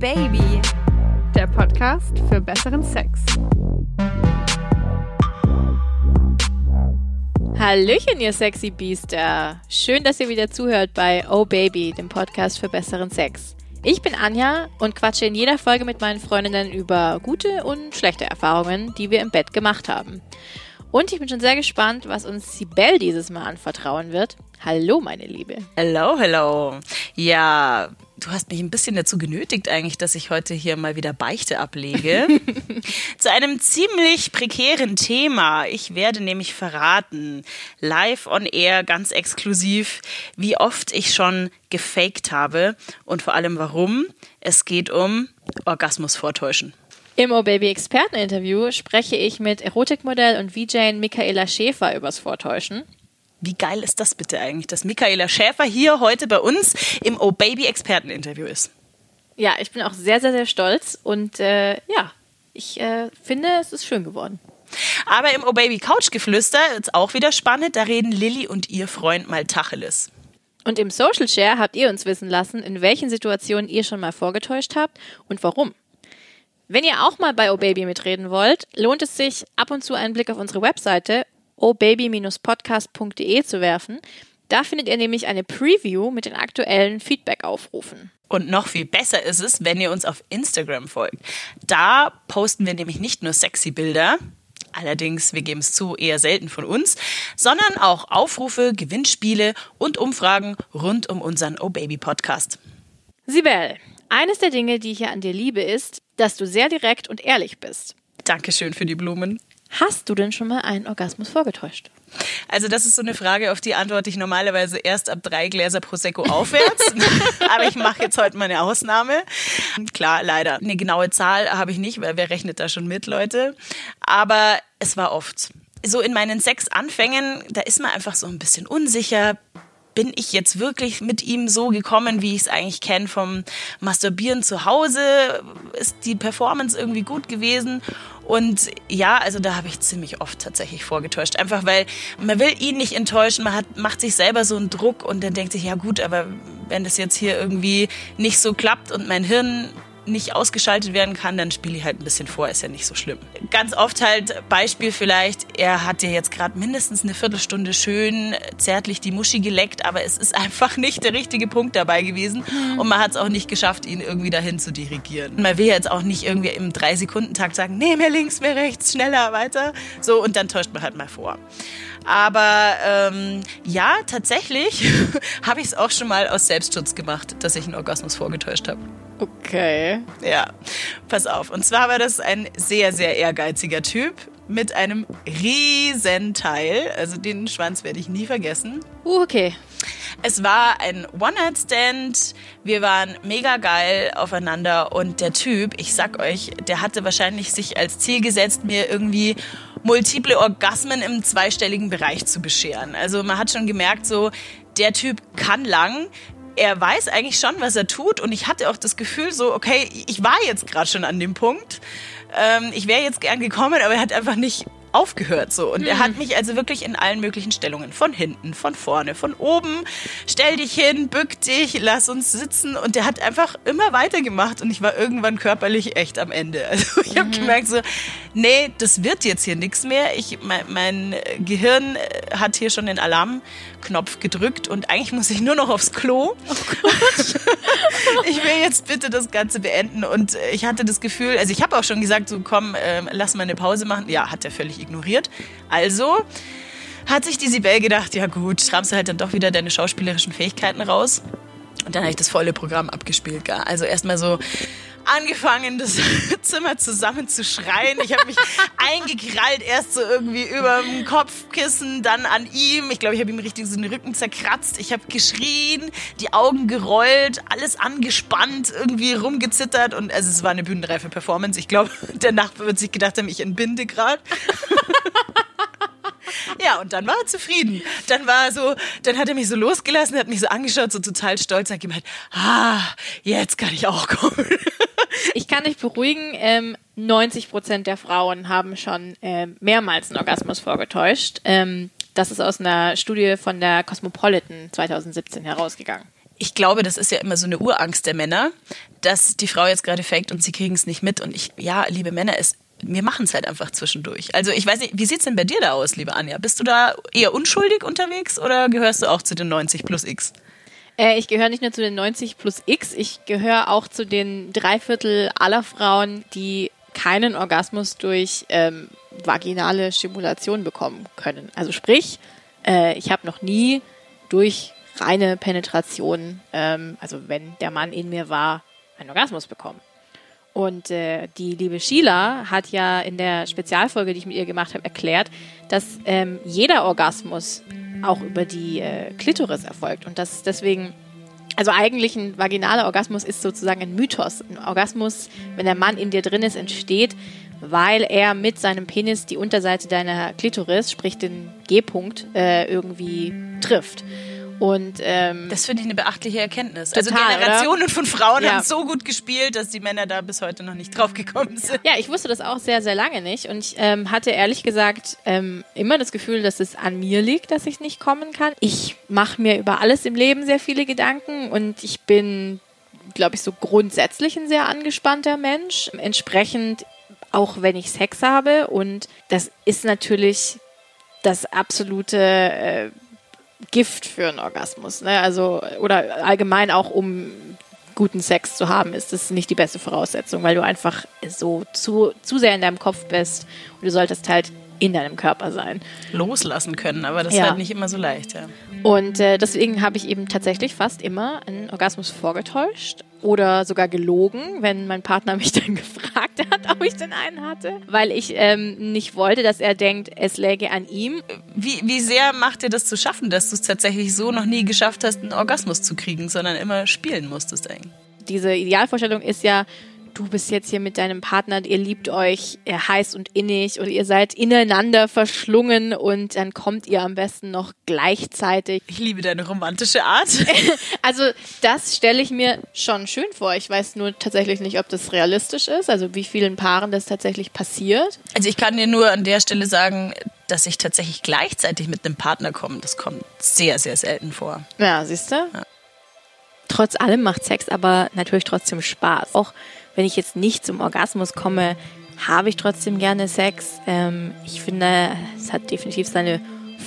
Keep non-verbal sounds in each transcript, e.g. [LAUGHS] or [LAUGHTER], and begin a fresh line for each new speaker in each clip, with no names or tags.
Baby,
der Podcast für besseren Sex.
Hallöchen, ihr sexy Biester. Schön, dass ihr wieder zuhört bei Oh Baby, dem Podcast für besseren Sex. Ich bin Anja und quatsche in jeder Folge mit meinen Freundinnen über gute und schlechte Erfahrungen, die wir im Bett gemacht haben. Und ich bin schon sehr gespannt, was uns Sibel dieses Mal anvertrauen wird. Hallo, meine Liebe.
Hello, hello. Ja, du hast mich ein bisschen dazu genötigt eigentlich, dass ich heute hier mal wieder Beichte ablege. [LAUGHS] Zu einem ziemlich prekären Thema. Ich werde nämlich verraten, live on air, ganz exklusiv, wie oft ich schon gefaked habe und vor allem warum. Es geht um Orgasmus vortäuschen.
Im Oh Baby Experteninterview spreche ich mit Erotikmodell und VJ Michaela Schäfer übers Vortäuschen.
Wie geil ist das bitte eigentlich, dass Michaela Schäfer hier heute bei uns im Oh Baby Experteninterview ist?
Ja, ich bin auch sehr, sehr, sehr stolz und äh, ja, ich äh, finde, es ist schön geworden.
Aber im Oh Baby Couchgeflüster ist auch wieder spannend, da reden Lilly und ihr Freund mal Tacheles.
Und im Social Share habt ihr uns wissen lassen, in welchen Situationen ihr schon mal vorgetäuscht habt und warum. Wenn ihr auch mal bei OBaby mitreden wollt, lohnt es sich, ab und zu einen Blick auf unsere Webseite obaby-podcast.de zu werfen. Da findet ihr nämlich eine Preview mit den aktuellen Feedback-Aufrufen.
Und noch viel besser ist es, wenn ihr uns auf Instagram folgt. Da posten wir nämlich nicht nur sexy Bilder, allerdings, wir geben es zu, eher selten von uns, sondern auch Aufrufe, Gewinnspiele und Umfragen rund um unseren Oh Baby Podcast.
Sibel, eines der Dinge, die ich hier an dir liebe, ist, dass du sehr direkt und ehrlich bist.
Dankeschön für die Blumen.
Hast du denn schon mal einen Orgasmus vorgetäuscht?
Also das ist so eine Frage, auf die antworte ich normalerweise erst ab drei Gläser Prosecco aufwärts. [LAUGHS] Aber ich mache jetzt heute mal eine Ausnahme. Klar, leider. Eine genaue Zahl habe ich nicht, weil wer rechnet da schon mit, Leute. Aber es war oft. So in meinen sechs Anfängen, da ist man einfach so ein bisschen unsicher, bin ich jetzt wirklich mit ihm so gekommen, wie ich es eigentlich kenne vom Masturbieren zu Hause? Ist die Performance irgendwie gut gewesen? Und ja, also da habe ich ziemlich oft tatsächlich vorgetäuscht. Einfach weil man will ihn nicht enttäuschen, man hat, macht sich selber so einen Druck und dann denkt sich, ja gut, aber wenn das jetzt hier irgendwie nicht so klappt und mein Hirn nicht ausgeschaltet werden kann, dann spiele ich halt ein bisschen vor, ist ja nicht so schlimm. Ganz oft halt Beispiel vielleicht, er hat dir jetzt gerade mindestens eine Viertelstunde schön zärtlich die Muschi geleckt, aber es ist [LAUGHS] einfach nicht der richtige Punkt dabei gewesen und man hat es auch nicht geschafft, ihn irgendwie dahin zu dirigieren. Man will jetzt auch nicht irgendwie im Drei-Sekunden-Takt sagen, nee, mehr links, mehr rechts, schneller, weiter. So, und dann täuscht man halt mal vor. Aber ähm, ja, tatsächlich [LAUGHS] habe ich es auch schon mal aus Selbstschutz gemacht, dass ich einen Orgasmus vorgetäuscht habe.
Okay.
Ja, pass auf. Und zwar war das ein sehr, sehr ehrgeiziger Typ mit einem riesen Teil. Also den Schwanz werde ich nie vergessen.
Uh, okay.
Es war ein One-Night-Stand. Wir waren mega geil aufeinander. Und der Typ, ich sag euch, der hatte wahrscheinlich sich als Ziel gesetzt, mir irgendwie multiple Orgasmen im zweistelligen Bereich zu bescheren. Also man hat schon gemerkt, so, der Typ kann lang, er weiß eigentlich schon, was er tut. Und ich hatte auch das Gefühl so, okay, ich war jetzt gerade schon an dem Punkt. Ähm, ich wäre jetzt gern gekommen, aber er hat einfach nicht aufgehört so und mhm. er hat mich also wirklich in allen möglichen Stellungen von hinten, von vorne, von oben, stell dich hin, bück dich, lass uns sitzen und der hat einfach immer weitergemacht und ich war irgendwann körperlich echt am Ende. [LAUGHS] Also ich habe mhm. gemerkt so, nee, das wird jetzt hier nichts mehr. Ich mein, mein Gehirn hat hier schon den Alarmknopf gedrückt und eigentlich muss ich nur noch aufs Klo. Oh [LAUGHS] ich will jetzt bitte das Ganze beenden und ich hatte das Gefühl, also ich habe auch schon gesagt, so komm, äh, lass mal eine Pause machen. Ja, hat er völlig ignoriert. Also hat sich die Sibel gedacht, ja gut, schraubst du halt dann doch wieder deine schauspielerischen Fähigkeiten raus. Und dann habe ich das volle Programm abgespielt. Gar. Also erstmal so angefangen, das [LAUGHS] Zimmer zusammen zu schreien. Ich habe mich eingekrallt, erst so irgendwie über dem Kopfkissen, dann an ihm. Ich glaube, ich habe ihm richtig so den Rücken zerkratzt. Ich habe geschrien, die Augen gerollt, alles angespannt, irgendwie rumgezittert. Und also es war eine bühnenreife Performance. Ich glaube, [LAUGHS] der Nachbar wird sich gedacht haben, ich entbinde gerade. [LAUGHS] [LAUGHS] Ja, und dann war er zufrieden. Dann war er so, dann hat er mich so losgelassen, hat mich so angeschaut, so total stolz, hat gemeint, ah, jetzt kann ich auch kommen. [LAUGHS]
Ich kann dich beruhigen, ähm, 90 Prozent der Frauen haben schon äh, mehrmals einen Orgasmus vorgetäuscht. Ähm, das ist aus einer Studie von der Cosmopolitan 2017 herausgegangen.
ich glaube, das ist ja immer so eine Urangst der Männer, dass die Frau jetzt gerade faked und sie kriegen es nicht mit. Und ich, ja, liebe Männer, es, wir machen es halt einfach zwischendurch. Also ich weiß nicht, wie sieht's denn bei dir da aus, liebe Anja? Bist du da eher unschuldig unterwegs oder gehörst du auch zu den 90 plus X?
Äh, ich gehöre nicht nur zu den 90 plus X, ich gehöre auch zu den Dreiviertel aller Frauen, die keinen Orgasmus durch ähm, vaginale Stimulation bekommen können. Also sprich, äh, ich habe noch nie durch reine Penetration, ähm, also wenn der Mann in mir war, einen Orgasmus bekommen. Und äh, die liebe Sheila hat ja in der Spezialfolge, die ich mit ihr gemacht habe, erklärt, dass ähm, jeder Orgasmus auch über die äh, Klitoris erfolgt und dass deswegen, also eigentlich ein vaginaler Orgasmus ist sozusagen ein Mythos. Ein Orgasmus, wenn der Mann in dir drin ist, entsteht, weil er mit seinem Penis die Unterseite deiner Klitoris, sprich den G-Punkt, äh, irgendwie trifft. Und ähm,
das finde ich eine beachtliche Erkenntnis. Also
Total,
also Generationen
oder?
von Frauen
Ja.
haben so gut gespielt, dass die Männer da bis heute noch nicht drauf gekommen sind.
Ja, ich wusste das auch sehr, sehr lange nicht. Und ich ähm, hatte ehrlich gesagt ähm, immer das Gefühl, dass es an mir liegt, dass ich nicht kommen kann. Ich mache mir über alles im Leben sehr viele Gedanken und ich bin, glaube ich, so grundsätzlich ein sehr angespannter Mensch. Entsprechend, auch wenn ich Sex habe. Und das ist natürlich das absolute äh, Gift für einen Orgasmus. Ne? Also, oder allgemein auch um guten Sex zu haben, ist das nicht die beste Voraussetzung, weil du einfach so zu, zu sehr in deinem Kopf bist und du solltest halt in deinem Körper sein.
Loslassen können, aber das
Ja.
ist halt nicht immer so leicht. Ja.
Und äh, deswegen habe ich eben tatsächlich fast immer einen Orgasmus vorgetäuscht oder sogar gelogen, wenn mein Partner [LAUGHS] mich dann gefragt hat, ob ich denn einen hatte, weil ich ähm, nicht wollte, dass er denkt, es läge an ihm.
Wie, wie sehr macht dir das zu schaffen, dass du es tatsächlich so noch nie geschafft hast, einen Orgasmus zu kriegen, sondern immer spielen musstest eigentlich?
Diese Idealvorstellung ist ja, du bist jetzt hier mit deinem Partner, ihr liebt euch heiß und innig und ihr seid ineinander verschlungen und dann kommt ihr am besten noch gleichzeitig.
Ich liebe deine romantische Art. [LAUGHS] [LAUGHS]
Also das stelle ich mir schon schön vor. Ich weiß nur tatsächlich nicht, ob das realistisch ist, also wie vielen Paaren das tatsächlich passiert.
Also ich kann dir nur an der Stelle sagen, dass ich tatsächlich gleichzeitig mit einem Partner komme. Das kommt sehr, sehr selten vor.
Ja, siehst du? Trotz allem macht Sex aber natürlich trotzdem Spaß. Auch wenn ich jetzt nicht zum Orgasmus komme, habe ich trotzdem gerne Sex. Ähm, ich finde, es hat definitiv seine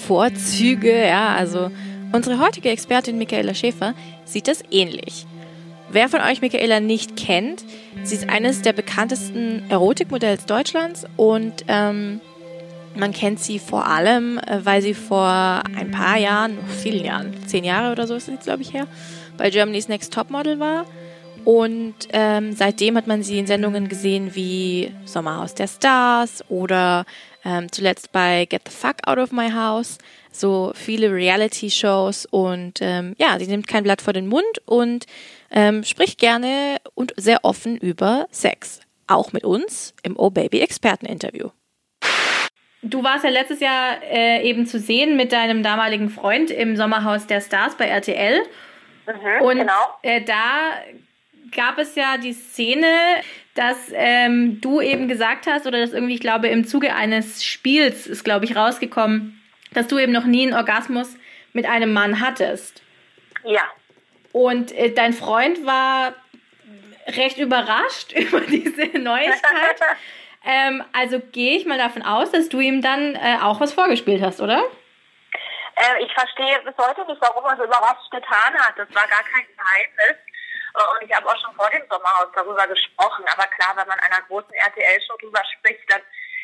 Vorzüge. Ja, also unsere heutige Expertin Michaela Schäfer sieht das ähnlich. Wer von euch Michaela nicht kennt, sie ist eines der bekanntesten Erotikmodells Deutschlands und ähm, man kennt sie vor allem, äh, weil sie vor ein paar Jahren, vielen Jahren, zehn Jahre oder so ist es jetzt, glaube ich, her, bei Germany's Next Topmodel war. Und ähm, seitdem hat man sie in Sendungen gesehen wie Sommerhaus der Stars oder ähm, zuletzt bei Get the Fuck Out of My House. So viele Reality-Shows und ähm, ja, sie nimmt kein Blatt vor den Mund und ähm, spricht gerne und sehr offen über Sex. Auch mit uns im Oh Baby Experten-Interview. Du warst ja letztes Jahr äh, eben zu sehen mit deinem damaligen Freund im Sommerhaus der Stars bei RTL.
Mhm,
Und
genau.
äh, da gab es ja die Szene, dass ähm, du eben gesagt hast, oder dass irgendwie, ich glaube, im Zuge eines Spiels ist, glaube ich, rausgekommen, dass du eben noch nie einen Orgasmus mit einem Mann hattest.
Ja.
Und äh, dein Freund war recht überrascht [LAUGHS] über diese Neuigkeit. [LAUGHS] ähm, also gehe ich mal davon aus, dass du ihm dann äh, auch was vorgespielt hast, oder?
Äh, ich verstehe bis heute nicht, warum er so überrascht getan hat. Das war gar kein Geheimnis. Und ich habe auch schon vor dem Sommerhaus darüber gesprochen. Aber klar, wenn man einer großen RTL-Show drüber spricht, dann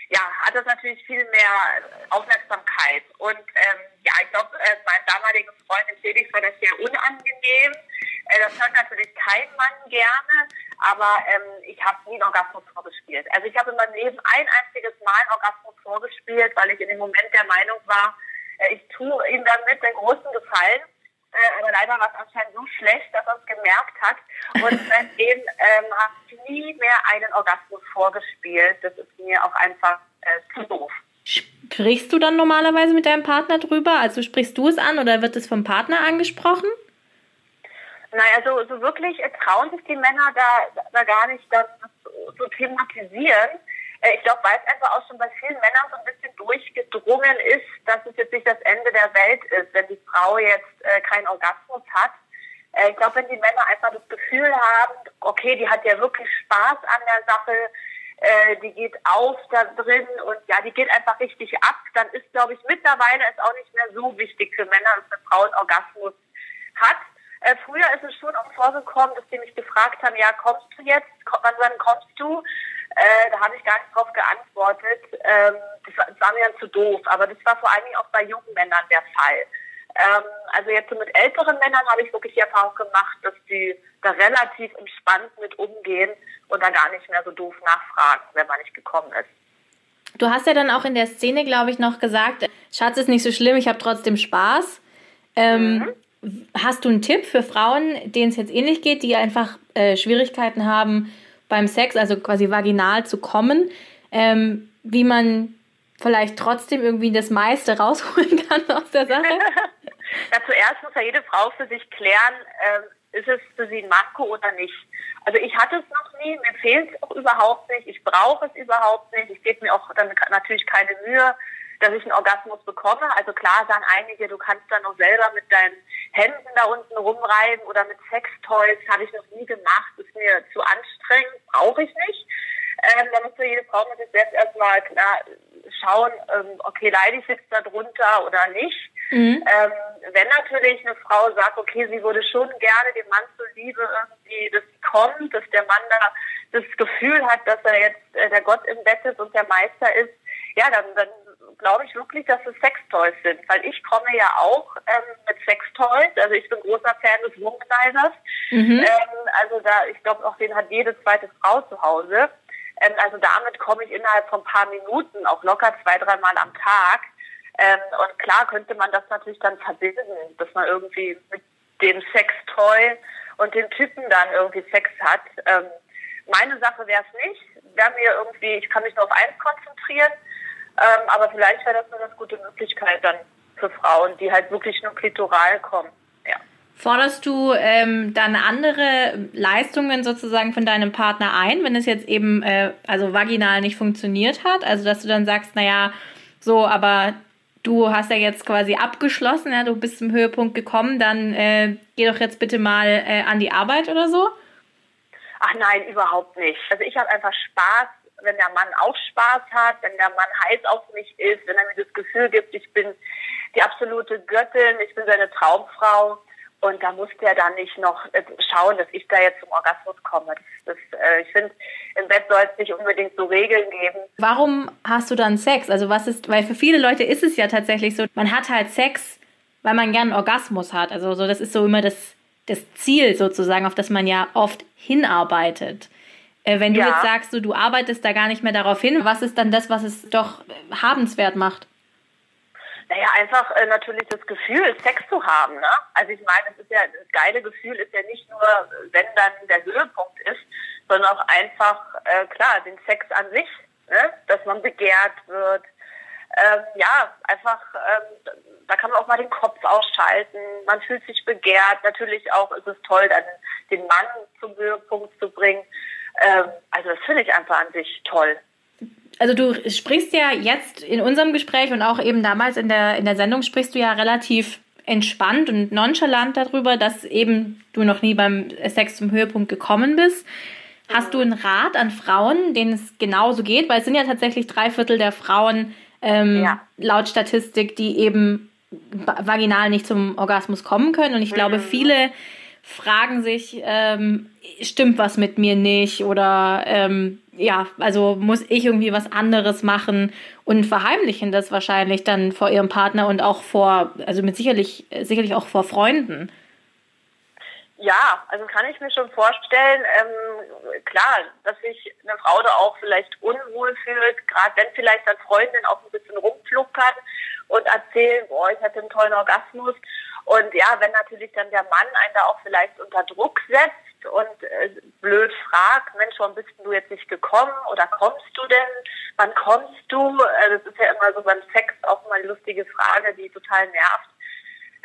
ja, hat das natürlich viel mehr Aufmerksamkeit. Und ähm, ja, ich glaube, äh, meinem damaligen Freund in Felix war das sehr unangenehm. Äh, das hört natürlich kein Mann gerne, aber ähm, ich habe nie einen Orgasmus vorgespielt. Also ich habe in meinem Leben ein einziges Mal einen Orgasmus vorgespielt, weil ich in dem Moment der Meinung war, äh, ich tue ihm damit den großen Gefallen. Äh, aber leider war es anscheinend so schlecht, dass er es gemerkt hat. Und [LAUGHS] seitdem ähm, habe ich nie mehr einen Orgasmus vorgespielt. Das ist mir auch einfach äh, zu doof.
Sprichst du dann normalerweise mit deinem Partner drüber? Also sprichst du es an oder wird es vom Partner angesprochen?
Naja, so, so wirklich äh, trauen sich die Männer da, da gar nicht, das so thematisieren. Äh, ich glaube, weil es einfach auch schon bei vielen Männern so ein bisschen durchgedrungen ist, dass es jetzt nicht das Ende der Welt ist, wenn die Frau jetzt äh, keinen Orgasmus hat. Äh, ich glaube, wenn die Männer einfach das Gefühl haben, okay, die hat ja wirklich Spaß an der Sache, äh, die geht auf da drin und ja, die geht einfach richtig ab, dann ist, glaube ich, mittlerweile ist auch nicht mehr so wichtig für Männer, dass eine Frau einen Orgasmus hat. Äh, früher ist es schon auch vorgekommen, dass die mich gefragt haben, ja, kommst du jetzt? Wann, wann kommst du? Äh, da habe ich gar nicht drauf geantwortet. Ähm, das, war, das war mir dann zu doof. Aber das war vor allen Dingen auch bei jungen Männern der Fall. Ähm, also jetzt so mit älteren Männern habe ich wirklich die Erfahrung gemacht, dass die da relativ entspannt mit umgehen und da gar nicht mehr so doof nachfragen, wenn man nicht gekommen ist.
Du hast ja dann auch in der Szene, glaube ich, noch gesagt, Schatz ist nicht so schlimm, ich habe trotzdem Spaß. Ähm, mhm. Hast du einen Tipp für Frauen, denen es jetzt ähnlich geht, die einfach äh, Schwierigkeiten haben beim Sex, also quasi vaginal zu kommen, ähm, wie man vielleicht trotzdem irgendwie das meiste [LAUGHS] rausholen kann aus der Sache? [LAUGHS]
ja, zuerst muss ja jede Frau für sich klären, äh, ist es für sie ein Manko oder nicht. Also ich hatte es noch nie, mir fehlt es auch überhaupt nicht, ich brauche es überhaupt nicht, ich gebe mir auch dann natürlich keine Mühe, dass ich einen Orgasmus bekomme. Also klar sagen einige, du kannst dann noch selber mit deinen Händen da unten rumreiben oder mit Sextoys, habe ich noch nie gemacht, ist mir zu anstrengend, brauche ich nicht. Ähm, da muss ja jede Frau mit sich selbst erstmal klar schauen, ähm, okay, leide ich jetzt da drunter oder nicht. Mhm. Ähm, wenn natürlich eine Frau sagt, okay, sie würde schon gerne dem Mann zuliebe irgendwie das kommt, dass der Mann da das Gefühl hat, dass er jetzt äh, der Gott im Bett ist und der Meister ist, ja, dann, dann glaube ich wirklich, dass es Sextoys sind, weil ich komme ja auch ähm, mit Sextoys, also ich bin großer Fan des Womanizers, mhm. ähm, also da, ich glaube auch den hat jede zweite Frau zu Hause, ähm, also damit komme ich innerhalb von ein paar Minuten, auch locker zwei, dreimal am Tag, ähm, und klar könnte man das natürlich dann verbinden, dass man irgendwie mit dem Sextoy und dem Typen dann irgendwie Sex hat. Ähm, meine Sache wäre es nicht. Wäre mir irgendwie, ich kann mich nur auf eins konzentrieren. Ähm, aber vielleicht wäre das eine ganz gute Möglichkeit dann für Frauen, die halt wirklich nur klitoral kommen.
Forderst du ähm, dann andere Leistungen sozusagen von deinem Partner ein, wenn es jetzt eben äh, also vaginal nicht funktioniert hat? Also dass du dann sagst, naja, so, aber du hast ja jetzt quasi abgeschlossen, ja, du bist zum Höhepunkt gekommen, dann äh, geh doch jetzt bitte mal äh, an die Arbeit oder so?
Ach nein, überhaupt nicht. Also ich habe einfach Spaß, wenn der Mann auch Spaß hat, wenn der Mann heiß auf mich ist, wenn er mir das Gefühl gibt, ich bin die absolute Göttin, ich bin seine Traumfrau. Und da muss der dann nicht noch äh, schauen, dass ich da jetzt zum Orgasmus komme. Das, das, äh, ich finde, im Bett soll es nicht unbedingt so Regeln geben.
Warum hast du dann Sex? Also was ist, weil für viele Leute ist es ja tatsächlich so, man hat halt Sex, weil man gern einen Orgasmus hat. Also so, das ist so immer das, das Ziel sozusagen, auf das man ja oft hinarbeitet. Äh, wenn du ja. jetzt sagst, so, du arbeitest da gar nicht mehr darauf hin, was ist dann das, was es doch habenswert macht?
Naja, einfach äh, natürlich das Gefühl, Sex zu haben. Ne? Also ich meine, es ist ja das geile Gefühl ist ja nicht nur, wenn dann der Höhepunkt ist, sondern auch einfach äh, klar den Sex an sich, ne? dass man begehrt wird. Ähm, ja, einfach ähm, da kann man auch mal den Kopf ausschalten. Man fühlt sich begehrt. Natürlich auch ist es toll, dann den Mann zum Höhepunkt zu bringen. Ähm, also das finde ich einfach an sich toll
also du sprichst ja jetzt in unserem Gespräch und auch eben damals in der, in der Sendung sprichst du ja relativ entspannt und nonchalant darüber, dass eben du noch nie beim Sex zum Höhepunkt gekommen bist. Hast du einen Rat an Frauen, denen es genauso geht? Weil es sind ja tatsächlich drei Viertel der Frauen ähm, ja. laut Statistik, die eben vaginal nicht zum Orgasmus kommen können. Und ich mhm. glaube, viele fragen sich, ähm, stimmt was mit mir nicht oder ähm, ja, also muss ich irgendwie was anderes machen und verheimlichen das wahrscheinlich dann vor ihrem Partner und auch vor, also mit sicherlich, sicherlich auch vor Freunden.
Ja, also kann ich mir schon vorstellen, ähm, klar, dass sich eine Frau da auch vielleicht unwohl fühlt, gerade wenn vielleicht dann Freundin auch ein bisschen rumfluckert und erzählen, boah, ich hatte einen tollen Orgasmus. Und ja, wenn natürlich dann der Mann einen da auch vielleicht unter Druck setzt, und äh, blöd fragt, Mensch, warum bist du jetzt nicht gekommen oder kommst du denn? Wann kommst du? Äh, das ist ja immer so beim Sex auch mal eine lustige Frage, die total nervt.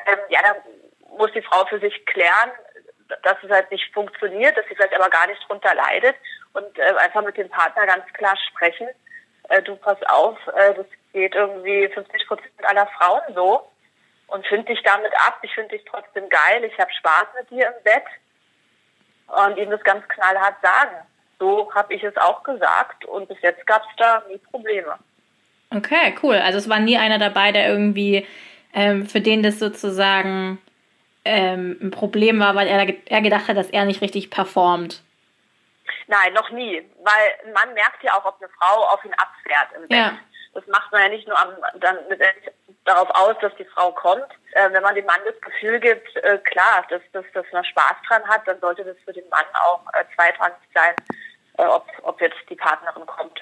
Ähm, ja, dann muss die Frau für sich klären, dass es halt nicht funktioniert, dass sie vielleicht aber gar nicht drunter leidet und äh, einfach mit dem Partner ganz klar sprechen. Äh, du pass auf, äh, das geht irgendwie 50 Prozent aller Frauen so. und finde dich damit ab. Ich finde dich trotzdem geil. Ich habe Spaß mit dir im Bett und ihm das ganz knallhart sagen. So habe ich es auch gesagt und bis jetzt gab es da nie Probleme.
Okay, cool. Also es war nie einer dabei, der irgendwie ähm, für den das sozusagen ähm, ein Problem war, weil er, er gedacht hat, dass er nicht richtig performt.
Nein, noch nie. Weil man merkt ja auch, ob eine Frau auf ihn abfährt im Bett. Ja. Das macht man ja nicht nur am, dann letztendlich darauf aus, dass die Frau kommt. Äh, wenn man dem Mann das Gefühl gibt, äh, klar, dass, dass, dass man Spaß dran hat, dann sollte das für den Mann auch äh, zweitrangig sein, äh, ob, ob jetzt die Partnerin kommt.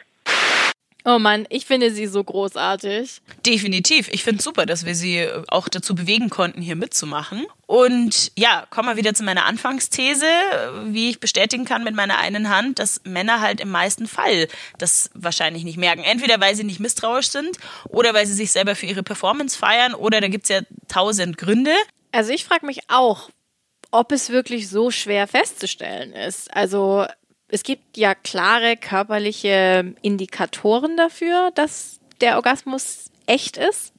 Oh Mann, ich finde sie so großartig.
Definitiv. Ich finde es super, dass wir sie auch dazu bewegen konnten, hier mitzumachen. Und ja, kommen wir wieder zu meiner Anfangsthese, wie ich bestätigen kann mit meiner einen Hand, dass Männer halt im meisten Fall das wahrscheinlich nicht merken. Entweder weil sie nicht misstrauisch sind oder weil sie sich selber für ihre Performance feiern oder da gibt es ja tausend Gründe.
Also ich frage mich auch, ob es wirklich so schwer festzustellen ist. Also es gibt ja klare körperliche Indikatoren dafür, dass der Orgasmus echt ist.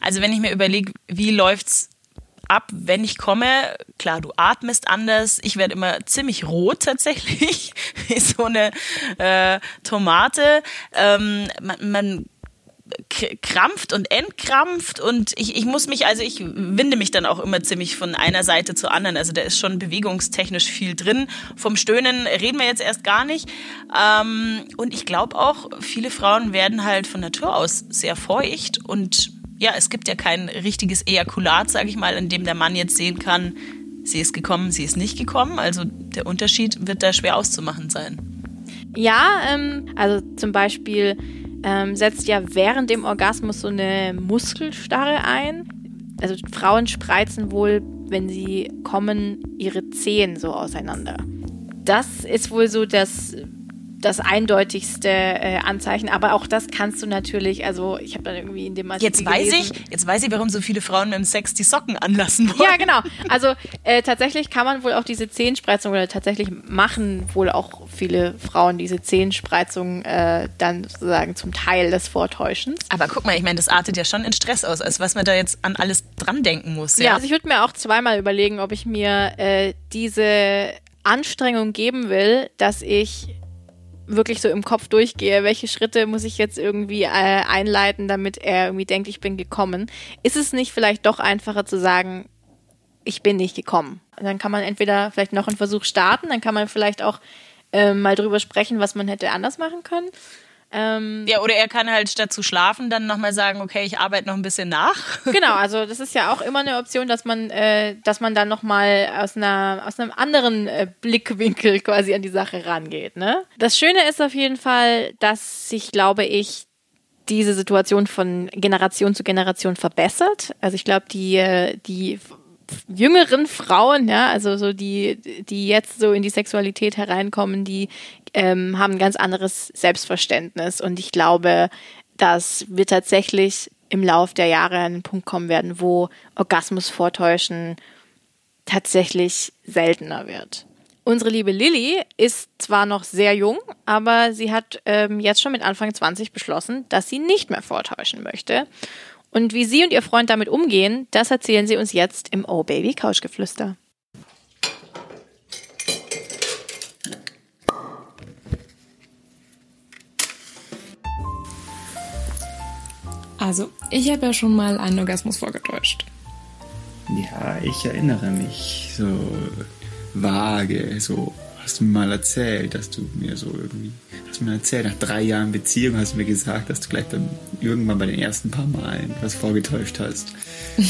Also wenn ich mir überlege, wie läuft's ab, wenn ich komme. Klar, du atmest anders. Ich werde immer ziemlich rot tatsächlich, [LAUGHS] wie so eine äh, Tomate. Ähm, man, man krampft und entkrampft und ich, ich muss mich, also ich winde mich dann auch immer ziemlich von einer Seite zur anderen. Also da ist schon bewegungstechnisch viel drin. Vom Stöhnen reden wir jetzt erst gar nicht. Ähm, und ich glaube auch, viele Frauen werden halt von Natur aus sehr feucht und ja, es gibt ja kein richtiges Ejakulat, sage ich mal, in dem der Mann jetzt sehen kann, sie ist gekommen, sie ist nicht gekommen. Also der Unterschied wird da schwer auszumachen sein.
Ja, ähm, also zum Beispiel ähm, setzt ja während dem Orgasmus so eine Muskelstarre ein. Also Frauen spreizen wohl, wenn sie kommen, ihre Zehen so auseinander. Das ist wohl so das das eindeutigste äh, Anzeichen. Aber auch das kannst du natürlich, also ich habe dann irgendwie in dem
Artikel Jetzt weiß gelesen, ich, jetzt weiß ich, warum so viele Frauen dem Sex die Socken anlassen
wollen. Ja, genau. Also äh, tatsächlich kann man wohl auch diese Zehenspreizung oder tatsächlich machen wohl auch viele Frauen diese Zehenspreizung äh, dann sozusagen zum Teil des Vortäuschens.
Aber guck mal, ich meine, das artet ja schon in Stress aus, als was man da jetzt an alles dran denken muss.
Ja, ja also ich würde mir auch zweimal überlegen, ob ich mir äh, diese Anstrengung geben will, dass ich wirklich so im Kopf durchgehe, welche Schritte muss ich jetzt irgendwie äh, einleiten, damit er irgendwie denkt, ich bin gekommen, ist es nicht vielleicht doch einfacher zu sagen, ich bin nicht gekommen. dann kann man entweder vielleicht noch einen Versuch starten, dann kann man vielleicht auch äh, mal drüber sprechen, was man hätte anders machen können.
Ähm, ja, oder er kann halt statt zu schlafen dann nochmal sagen, okay, ich arbeite noch ein bisschen nach. [LAUGHS]
Genau, also das ist ja auch immer eine Option, dass man, äh, dass man dann nochmal aus, einer, aus einem anderen äh, Blickwinkel quasi an die Sache rangeht. Ne? Das Schöne ist auf jeden Fall, dass sich, glaube ich, diese Situation von Generation zu Generation verbessert. Also ich glaube, die, äh, die jüngeren Frauen, ja, also so die, die jetzt so in die Sexualität hereinkommen, die ähm, haben ein ganz anderes Selbstverständnis. Und ich glaube, dass wir tatsächlich im Lauf der Jahre an einen Punkt kommen werden, wo Orgasmus vortäuschen tatsächlich seltener wird. Unsere liebe Lilly ist zwar noch sehr jung, aber sie hat ähm, jetzt schon mit Anfang 20 beschlossen, dass sie nicht mehr vortäuschen möchte. Und wie sie und ihr Freund damit umgehen, das erzählen sie uns jetzt im Oh Baby Couchgeflüster.
Also, ich habe ja schon mal einen Orgasmus vorgetäuscht.
Ja, ich erinnere mich so vage, so hast du mir mal erzählt, dass du mir so irgendwie, hast mir erzählt, nach drei Jahren Beziehung hast du mir gesagt, dass du gleich dann irgendwann bei den ersten paar Malen was vorgetäuscht hast. [LAUGHS]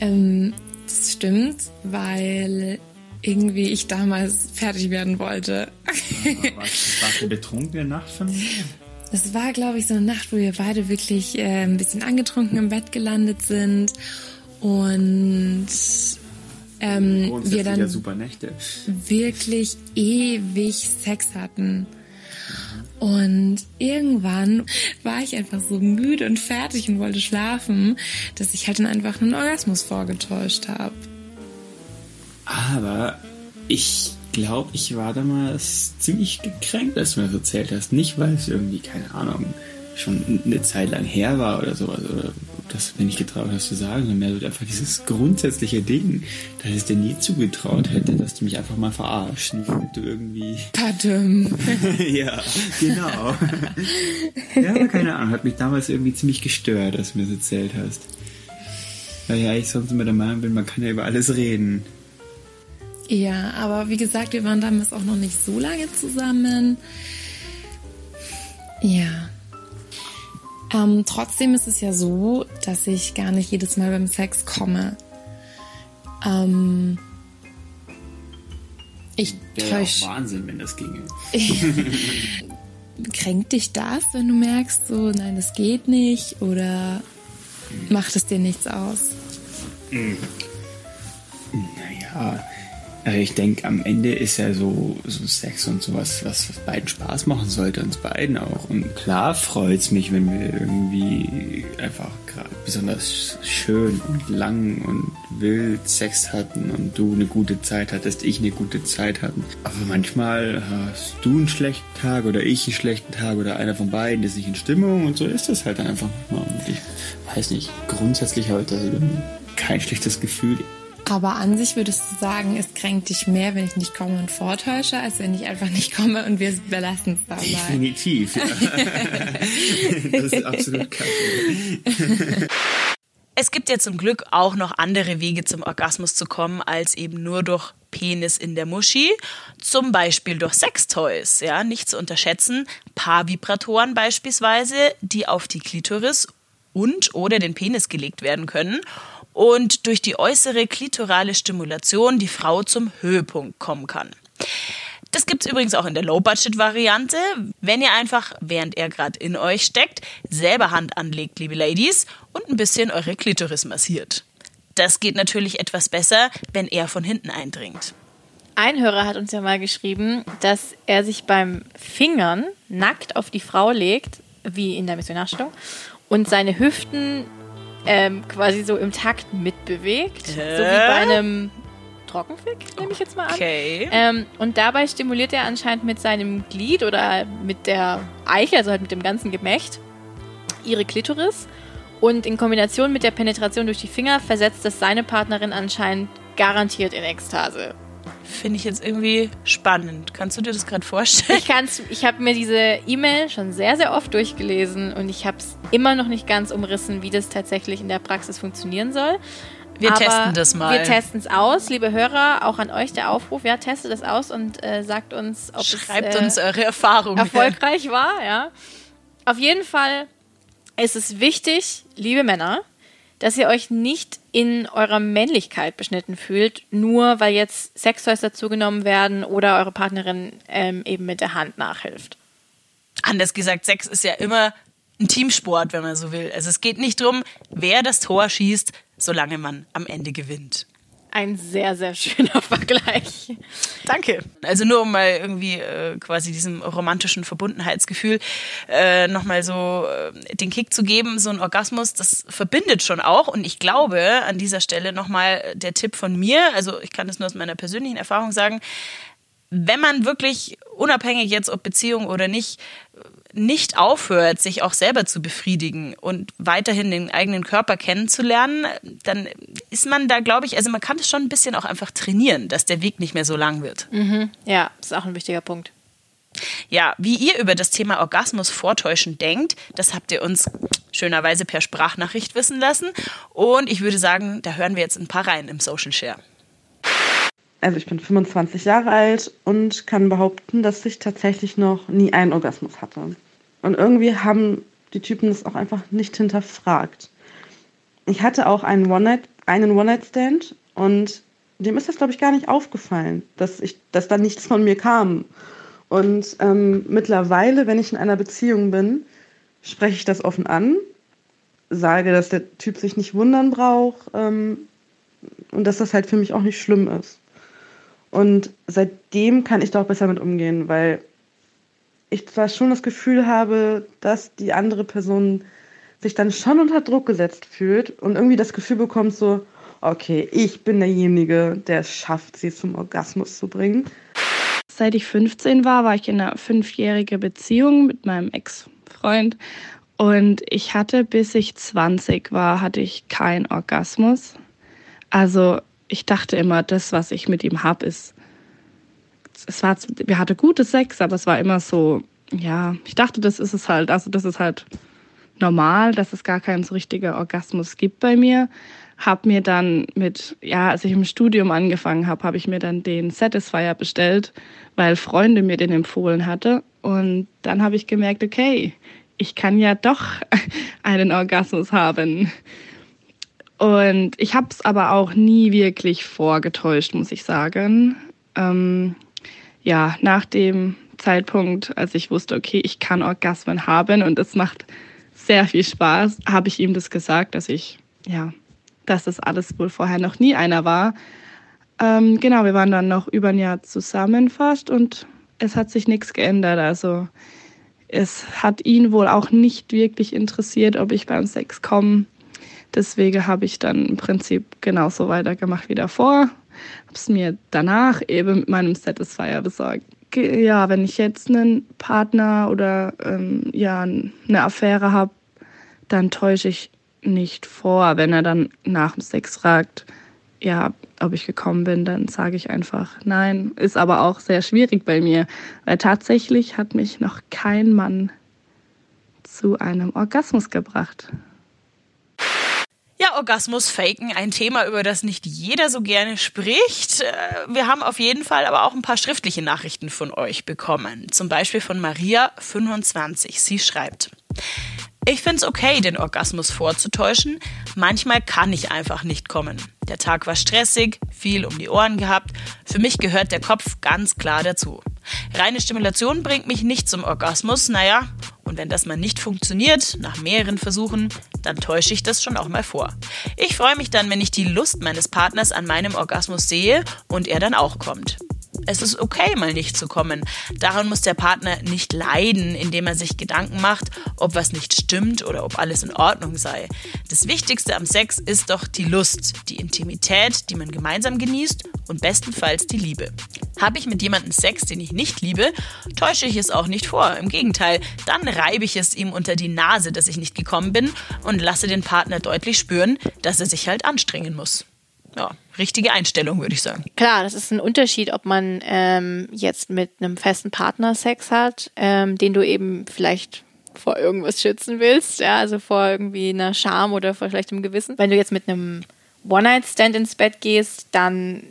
ähm, das stimmt, weil irgendwie ich damals fertig werden wollte.
warst, warst du betrunken in der Nacht von mir?
Das war, glaube ich, so eine Nacht, wo wir beide wirklich äh, ein bisschen angetrunken im Bett gelandet sind und ähm, wir dann
ja super Nächte.
wirklich ewig Sex hatten. Und irgendwann war ich einfach so müde und fertig und wollte schlafen, dass ich halt dann einfach einen Orgasmus vorgetäuscht habe.
Aber ich glaube, ich war damals ziemlich gekränkt, als du mir das erzählt hast. Nicht, weil es irgendwie, keine Ahnung, schon eine Zeit lang her war oder sowas. Oder das mir nicht getraut hast zu sagen, sondern mehr so einfach dieses grundsätzliche Ding, dass ich es dir nie zugetraut hätte, dass du mich einfach mal verarschst. Nicht, damit du irgendwie.
Pardon. [LAUGHS]
ja, genau. ja, aber keine Ahnung, hat mich damals irgendwie ziemlich gestört, dass du mir das erzählt hast. Weil ja ich sonst immer der Meinung bin, man kann ja über alles reden.
Ja, aber wie gesagt, wir waren damals auch noch nicht so lange zusammen. Ja. Ähm, trotzdem ist es ja so, dass ich gar nicht jedes Mal beim Sex komme. Ähm, ich
Wäre ja Wahnsinn, wenn das ginge. [LAUGHS]
Kränkt dich das, wenn du merkst, so, nein, das geht nicht? Oder macht es dir nichts aus?
Naja, also ich denke, am Ende ist ja so, so Sex und sowas, was, beiden Spaß machen sollte, uns beiden auch. Und klar freut's mich, wenn wir irgendwie einfach gerade besonders schön und lang und wild Sex hatten und du eine gute Zeit hattest, ich eine gute Zeit hatten. Aber manchmal hast du einen schlechten Tag oder ich einen schlechten Tag oder einer von beiden ist nicht in Stimmung und so ist das halt einfach. Und ich weiß nicht, grundsätzlich habe ich da kein schlechtes Gefühl.
Aber an sich würdest du sagen, es kränkt dich mehr, wenn ich nicht komme und vortäusche, als wenn ich einfach nicht komme und wir belassen es dabei.
Definitiv, ja. [LAUGHS] das ist absolut kacke.
Es gibt ja zum Glück auch noch andere Wege zum Orgasmus zu kommen, als eben nur durch Penis in der Muschi. Zum Beispiel durch Sextoys, ja, nicht zu unterschätzen. Paarvibratoren beispielsweise, die auf die Klitoris und oder den Penis gelegt werden können und durch die äußere klitorale Stimulation die Frau zum Höhepunkt kommen kann. Das gibt's übrigens auch in der Low-Budget-Variante, wenn ihr einfach, während er gerade in euch steckt, selber Hand anlegt, liebe Ladies, und ein bisschen eure Klitoris massiert. Das geht natürlich etwas besser, wenn er von hinten eindringt.
Ein Hörer hat uns ja mal geschrieben, dass er sich beim Fingern nackt auf die Frau legt, wie in der Missionarstellung, und seine Hüften ähm, quasi so im Takt mitbewegt. So wie bei einem Trockenfick, nehme ich jetzt mal an.
Okay.
Ähm, und dabei stimuliert er anscheinend mit seinem Glied oder mit der Eiche, also halt mit dem ganzen Gemächt, ihre Klitoris. Und in Kombination mit der Penetration durch die Finger versetzt das seine Partnerin anscheinend garantiert in Ekstase.
Finde ich jetzt irgendwie spannend. Kannst du dir das gerade vorstellen?
Ich kann's, ich habe mir diese E-Mail schon sehr, sehr oft durchgelesen und ich habe es immer noch nicht ganz umrissen, wie das tatsächlich in der Praxis funktionieren soll.
Wir
Aber
testen das mal.
Wir testen es aus, liebe Hörer, auch an euch der Aufruf, ja, testet es aus und äh, sagt uns, ob
Schreibt
es äh,
uns eure Erfahrungen.
erfolgreich war, ja. Auf jeden Fall ist es wichtig, liebe Männer, dass ihr euch nicht in eurer Männlichkeit beschnitten fühlt, nur weil jetzt Sextoys dazugenommen werden oder eure Partnerin ähm, eben mit der Hand nachhilft.
Anders gesagt, Sex ist ja immer ein Teamsport, wenn man so will. Also es geht nicht darum, wer das Tor schießt, solange man am Ende gewinnt.
Ein sehr, sehr schöner [LAUGHS] Vergleich.
Danke. Also nur um mal irgendwie äh, quasi diesem romantischen Verbundenheitsgefühl äh, nochmal so äh, den Kick zu geben, so ein Orgasmus, das verbindet schon auch. Und ich glaube, an dieser Stelle nochmal der Tipp von mir, also ich kann das nur aus meiner persönlichen Erfahrung sagen, wenn man wirklich unabhängig jetzt ob Beziehung oder nicht, nicht aufhört, sich auch selber zu befriedigen und weiterhin den eigenen Körper kennenzulernen, dann ist man da, glaube ich, also man kann es schon ein bisschen auch einfach trainieren, dass der Weg nicht mehr so lang wird.
Ja, das ist auch ein wichtiger Punkt.
Ja, wie ihr über das Thema Orgasmus vortäuschen denkt, das habt ihr uns schönerweise per Sprachnachricht wissen lassen. Und ich würde sagen, da hören wir jetzt ein paar rein im Social Share.
Also ich bin 25 Jahre alt und kann behaupten, dass ich tatsächlich noch nie einen Orgasmus hatte. Und irgendwie haben die Typen das auch einfach nicht hinterfragt. Ich hatte auch einen One-Night, einen One-Night-Stand und dem ist das, glaube ich, gar nicht aufgefallen, dass, ich, dass da nichts von mir kam. Und ähm, mittlerweile, wenn ich in einer Beziehung bin, spreche ich das offen an, sage, dass der Typ sich nicht wundern braucht ähm, und dass das halt für mich auch nicht schlimm ist. Und seitdem kann ich da auch besser mit umgehen, weil ich zwar schon das Gefühl habe, dass die andere Person sich dann schon unter Druck gesetzt fühlt und irgendwie das Gefühl bekommt, so, okay, ich bin derjenige, der es schafft, sie zum Orgasmus zu bringen.
Seit ich 15 war, war ich in einer fünfjährigen Beziehung mit meinem Ex-Freund. Und ich hatte, bis ich 20 war, hatte ich keinen Orgasmus. Also ich dachte immer, das, was ich mit ihm habe, ist, es war, wir hatten gute Sex, aber es war immer so, ja, ich dachte, das ist es halt, also das ist halt normal, dass es gar keinen so richtigen Orgasmus gibt bei mir. Hab mir dann mit, ja, als ich im Studium angefangen habe, habe ich mir dann den Satisfier bestellt, weil Freunde mir den empfohlen hatte. Und dann habe ich gemerkt, okay, ich kann ja doch [LAUGHS] einen Orgasmus haben. Und ich habe es aber auch nie wirklich vorgetäuscht, muss ich sagen. Ähm, ja, nach dem Zeitpunkt, als ich wusste, okay, ich kann Orgasmen haben und es macht sehr viel Spaß, habe ich ihm das gesagt, dass ich, ja, dass das alles wohl vorher noch nie einer war. Ähm, genau, wir waren dann noch über ein Jahr zusammen fast und es hat sich nichts geändert. Also es hat ihn wohl auch nicht wirklich interessiert, ob ich beim Sex komme. Deswegen habe ich dann im Prinzip genauso weitergemacht wie davor. Habe es mir danach eben mit meinem Satisfier besorgt. Ja, wenn ich jetzt einen Partner oder ähm, ja, eine Affäre habe, dann täusche ich nicht vor. Wenn er dann nach dem Sex fragt, ja, ob ich gekommen bin, dann sage ich einfach nein. Ist aber auch sehr schwierig bei mir, weil tatsächlich hat mich noch kein Mann zu einem Orgasmus gebracht.
Ja, Orgasmus faken, ein Thema, über das nicht jeder so gerne spricht. Äh, wir haben auf jeden Fall aber auch ein paar schriftliche Nachrichten von euch bekommen. Zum Beispiel von Maria25. Sie schreibt. Ich finde es okay, den Orgasmus vorzutäuschen. Manchmal kann ich einfach nicht kommen. Der Tag war stressig, viel um die Ohren gehabt. Für mich gehört der Kopf ganz klar dazu. Reine Stimulation bringt mich nicht zum Orgasmus, naja, und wenn das mal nicht funktioniert, nach mehreren Versuchen, dann täusche ich das schon auch mal vor. Ich freue mich dann, wenn ich die Lust meines Partners an meinem Orgasmus sehe und er dann auch kommt. Es ist okay, mal nicht zu kommen. Daran muss der Partner nicht leiden, indem er sich Gedanken macht, ob was nicht stimmt oder ob alles in Ordnung sei. Das Wichtigste am Sex ist doch die Lust, die Intimität, die man gemeinsam genießt und bestenfalls die Liebe. Habe ich mit jemandem Sex, den ich nicht liebe, täusche ich es auch nicht vor. Im Gegenteil, dann reibe ich es ihm unter die Nase, dass ich nicht gekommen bin und lasse den Partner deutlich spüren, dass er sich halt anstrengen muss ja, richtige Einstellung, würde ich sagen.
Klar, das ist ein Unterschied, ob man ähm, jetzt mit einem festen Partner Sex hat, ähm, den du eben vielleicht vor irgendwas schützen willst, ja, also vor irgendwie einer Scham oder vor schlechtem Gewissen. Wenn du jetzt mit einem One-Night-Stand ins Bett gehst, dann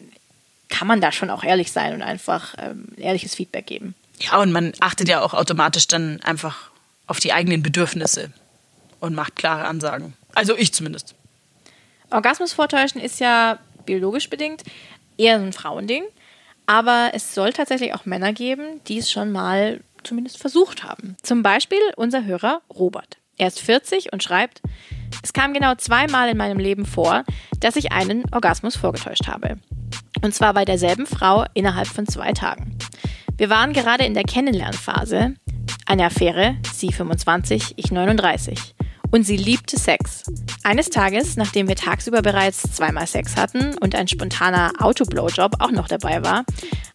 kann man da schon auch ehrlich sein und einfach ähm, ehrliches Feedback geben.
Ja, und man achtet ja auch automatisch dann einfach auf die eigenen Bedürfnisse und macht klare Ansagen. Also ich zumindest.
Orgasmus vortäuschen ist ja biologisch bedingt eher ein Frauending, aber es soll tatsächlich auch Männer geben, die es schon mal zumindest versucht haben. Zum Beispiel unser Hörer Robert. Er ist 40 und schreibt, es kam genau zweimal in meinem Leben vor, dass ich einen Orgasmus vorgetäuscht habe. Und zwar bei derselben Frau innerhalb von zwei Tagen. Wir waren gerade in der Kennenlernphase, eine Affäre, sie 25, ich 39 und sie liebte Sex. Eines Tages, nachdem wir tagsüber bereits zweimal Sex hatten und ein spontaner Autoblowjob auch noch dabei war,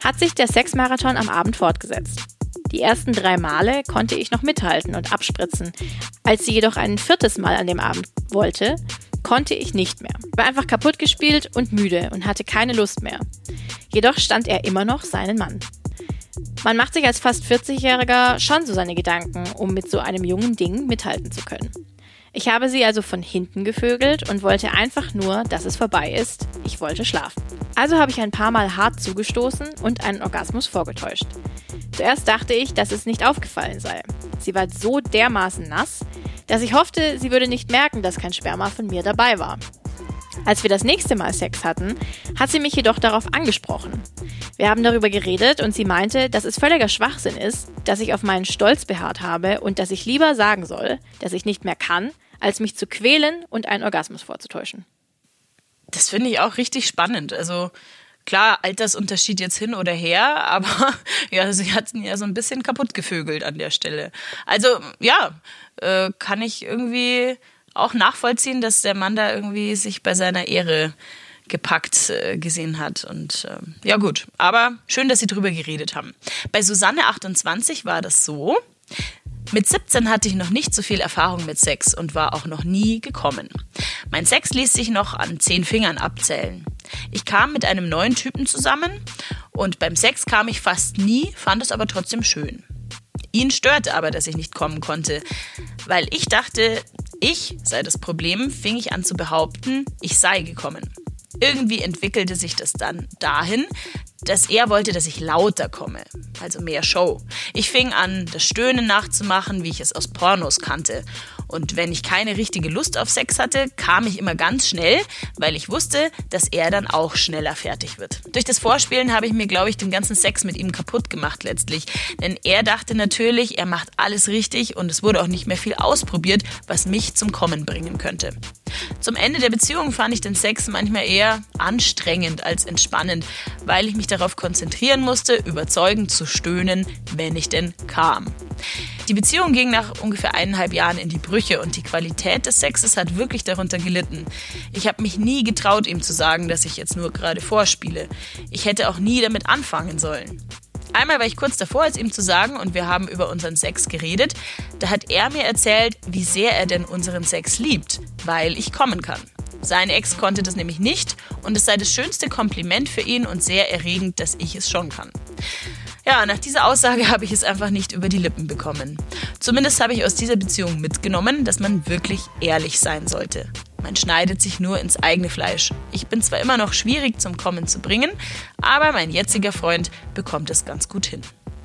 hat sich der Sexmarathon am Abend fortgesetzt. Die ersten drei Male konnte ich noch mithalten und abspritzen. Als sie jedoch ein viertes Mal an dem Abend wollte, konnte ich nicht mehr. War einfach kaputt gespielt und müde und hatte keine Lust mehr. Jedoch stand er immer noch seinen Mann. Man macht sich als fast 40-Jähriger schon so seine Gedanken, um mit so einem jungen Ding mithalten zu können. Ich habe sie also von hinten gevögelt und wollte einfach nur, dass es vorbei ist. Ich wollte schlafen. Also habe ich ein paar Mal hart zugestoßen und einen Orgasmus vorgetäuscht. Zuerst dachte ich, dass es nicht aufgefallen sei. Sie war so dermaßen nass, dass ich hoffte, sie würde nicht merken, dass kein Sperma von mir dabei war. Als wir das nächste Mal Sex hatten, hat sie mich jedoch darauf angesprochen. Wir haben darüber geredet und sie meinte, dass es völliger Schwachsinn ist, dass ich auf meinen Stolz beharrt habe und dass ich lieber sagen soll, dass ich nicht mehr kann, als mich zu quälen und einen Orgasmus vorzutäuschen.
Das finde ich auch richtig spannend. Also klar, Altersunterschied jetzt hin oder her, [LAUGHS] aber ja, sie hat ihn ja so ein bisschen kaputt gevögelt an der Stelle. Also ja, äh, kann ich irgendwie auch nachvollziehen, dass der Mann da irgendwie sich bei seiner Ehre gepackt äh, gesehen hat. Und äh, ja gut, aber schön, dass Sie drüber geredet haben. Bei Susanne 28 war das so. Mit 17 hatte ich noch nicht so viel Erfahrung mit Sex und war auch noch nie gekommen. Mein Sex ließ sich noch an zehn Fingern abzählen. Ich kam mit einem neuen Typen zusammen und beim Sex kam ich fast nie, fand es aber trotzdem schön. Ihn störte aber, dass ich nicht kommen konnte, weil ich dachte, ich sei das Problem, fing ich an zu behaupten, ich sei gekommen. Irgendwie entwickelte sich das dann dahin, dass er wollte, dass ich lauter komme, also mehr Show. Ich fing an, das Stöhnen nachzumachen, wie ich es aus Pornos kannte. Und wenn ich keine richtige Lust auf Sex hatte, kam ich immer ganz schnell, weil ich wusste, dass er dann auch schneller fertig wird. Durch das Vorspielen habe ich mir, glaube ich, den ganzen Sex mit ihm kaputt gemacht letztlich. Denn er dachte natürlich, er macht alles richtig und es wurde auch nicht mehr viel ausprobiert, was mich zum Kommen bringen könnte. Zum Ende der Beziehung fand ich den Sex manchmal eher anstrengend als entspannend, weil ich mich darauf konzentrieren musste, überzeugend zu stöhnen, wenn ich denn kam. Die Beziehung ging nach ungefähr eineinhalb Jahren in die Brüche und die Qualität des Sexes hat wirklich darunter gelitten. Ich habe mich nie getraut, ihm zu sagen, dass ich jetzt nur gerade vorspiele. Ich hätte auch nie damit anfangen sollen. Einmal war ich kurz davor, es ihm zu sagen und wir haben über unseren Sex geredet. Da hat er mir erzählt, wie sehr er denn unseren Sex liebt, weil ich kommen kann. Sein Ex konnte das nämlich nicht und es sei das schönste Kompliment für ihn und sehr erregend, dass ich es schon kann. Ja, nach dieser Aussage habe ich es einfach nicht über die Lippen bekommen. Zumindest habe ich aus dieser Beziehung mitgenommen, dass man wirklich ehrlich sein sollte. Man schneidet sich nur ins eigene Fleisch. Ich bin zwar immer noch schwierig zum Kommen zu bringen, aber mein jetziger Freund bekommt es ganz gut hin.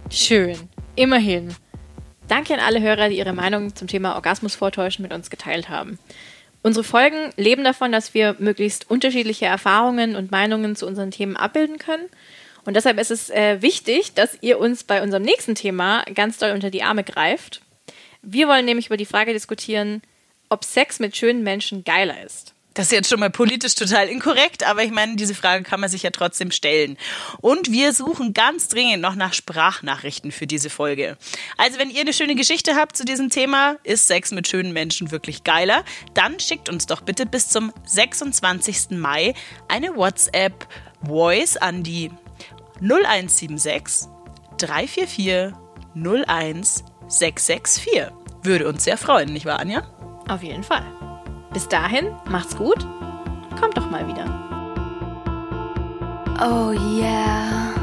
Schön. Immerhin. Danke an alle Hörer, die ihre Meinung zum Thema Orgasmus vortäuschen mit uns geteilt haben. Unsere Folgen leben davon, dass wir möglichst unterschiedliche Erfahrungen und Meinungen zu unseren Themen abbilden können und deshalb ist es äh, wichtig, dass ihr uns bei unserem nächsten Thema ganz doll unter die Arme greift. Wir wollen nämlich über die Frage diskutieren, ob Sex mit schönen Menschen geiler ist.
Das ist jetzt schon mal politisch total inkorrekt, aber ich meine, diese Frage kann man sich ja trotzdem stellen. Und wir suchen ganz dringend noch nach Sprachnachrichten für diese Folge. Also wenn ihr eine schöne Geschichte habt zu diesem Thema, ist Sex mit schönen Menschen wirklich geiler, dann schickt uns doch bitte bis zum 26. Mai eine WhatsApp Voice an die 0176 344 01 664. Würde uns sehr freuen, nicht wahr, Anja?
Auf jeden Fall. Bis dahin, macht's gut. Kommt doch mal wieder.
Oh yeah.